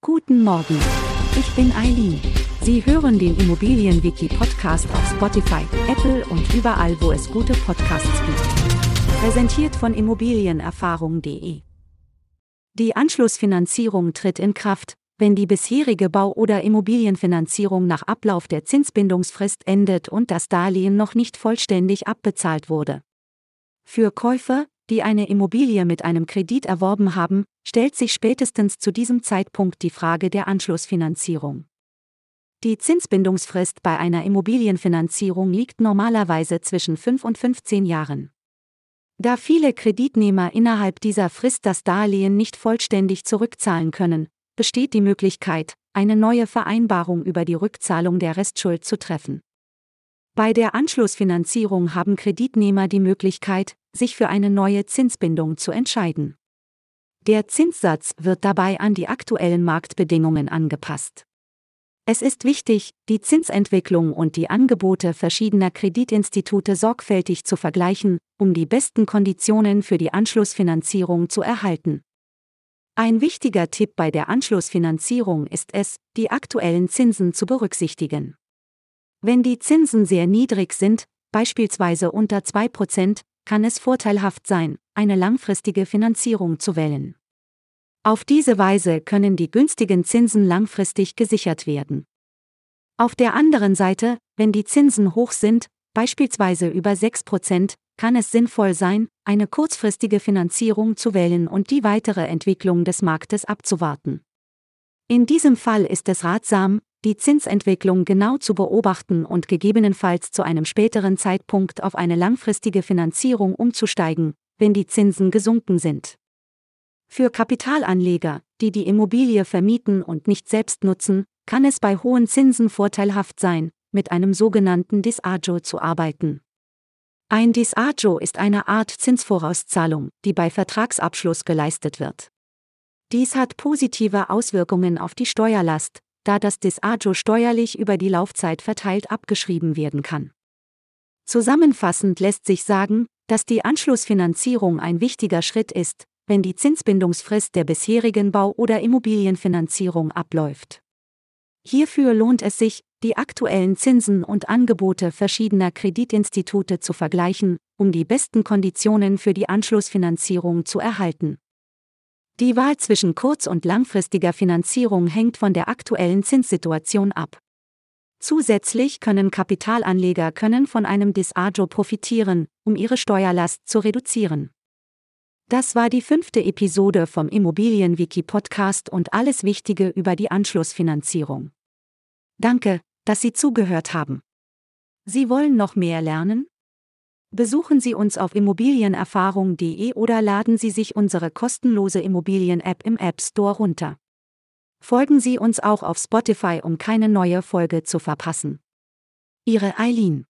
Guten Morgen. Ich bin Eileen. Sie hören den Immobilienwiki-Podcast auf Spotify, Apple und überall, wo es gute Podcasts gibt. Präsentiert von Immobilienerfahrung.de. Die Anschlussfinanzierung tritt in Kraft, wenn die bisherige Bau- oder Immobilienfinanzierung nach Ablauf der Zinsbindungsfrist endet und das Darlehen noch nicht vollständig abbezahlt wurde. Für Käufer, die eine Immobilie mit einem Kredit erworben haben, stellt sich spätestens zu diesem Zeitpunkt die Frage der Anschlussfinanzierung. Die Zinsbindungsfrist bei einer Immobilienfinanzierung liegt normalerweise zwischen 5 und 15 Jahren. Da viele Kreditnehmer innerhalb dieser Frist das Darlehen nicht vollständig zurückzahlen können, besteht die Möglichkeit, eine neue Vereinbarung über die Rückzahlung der Restschuld zu treffen. Bei der Anschlussfinanzierung haben Kreditnehmer die Möglichkeit, sich für eine neue Zinsbindung zu entscheiden. Der Zinssatz wird dabei an die aktuellen Marktbedingungen angepasst. Es ist wichtig, die Zinsentwicklung und die Angebote verschiedener Kreditinstitute sorgfältig zu vergleichen, um die besten Konditionen für die Anschlussfinanzierung zu erhalten. Ein wichtiger Tipp bei der Anschlussfinanzierung ist es, die aktuellen Zinsen zu berücksichtigen. Wenn die Zinsen sehr niedrig sind, beispielsweise unter 2%, kann es vorteilhaft sein, eine langfristige Finanzierung zu wählen. Auf diese Weise können die günstigen Zinsen langfristig gesichert werden. Auf der anderen Seite, wenn die Zinsen hoch sind, beispielsweise über 6%, kann es sinnvoll sein, eine kurzfristige Finanzierung zu wählen und die weitere Entwicklung des Marktes abzuwarten. In diesem Fall ist es ratsam, die Zinsentwicklung genau zu beobachten und gegebenenfalls zu einem späteren Zeitpunkt auf eine langfristige Finanzierung umzusteigen, wenn die Zinsen gesunken sind. Für Kapitalanleger, die die Immobilie vermieten und nicht selbst nutzen, kann es bei hohen Zinsen vorteilhaft sein, mit einem sogenannten Disagio zu arbeiten. Ein Disagio ist eine Art Zinsvorauszahlung, die bei Vertragsabschluss geleistet wird. Dies hat positive Auswirkungen auf die Steuerlast, da das Disagio steuerlich über die Laufzeit verteilt abgeschrieben werden kann. Zusammenfassend lässt sich sagen, dass die Anschlussfinanzierung ein wichtiger Schritt ist, wenn die Zinsbindungsfrist der bisherigen Bau- oder Immobilienfinanzierung abläuft. Hierfür lohnt es sich, die aktuellen Zinsen und Angebote verschiedener Kreditinstitute zu vergleichen, um die besten Konditionen für die Anschlussfinanzierung zu erhalten. Die Wahl zwischen kurz- und langfristiger Finanzierung hängt von der aktuellen Zinssituation ab. Zusätzlich können Kapitalanleger können von einem Disagio profitieren, um ihre Steuerlast zu reduzieren. Das war die fünfte Episode vom Immobilienwiki Podcast und alles Wichtige über die Anschlussfinanzierung. Danke, dass Sie zugehört haben. Sie wollen noch mehr lernen? Besuchen Sie uns auf immobilienerfahrung.de oder laden Sie sich unsere kostenlose Immobilien-App im App Store runter. Folgen Sie uns auch auf Spotify, um keine neue Folge zu verpassen. Ihre Eileen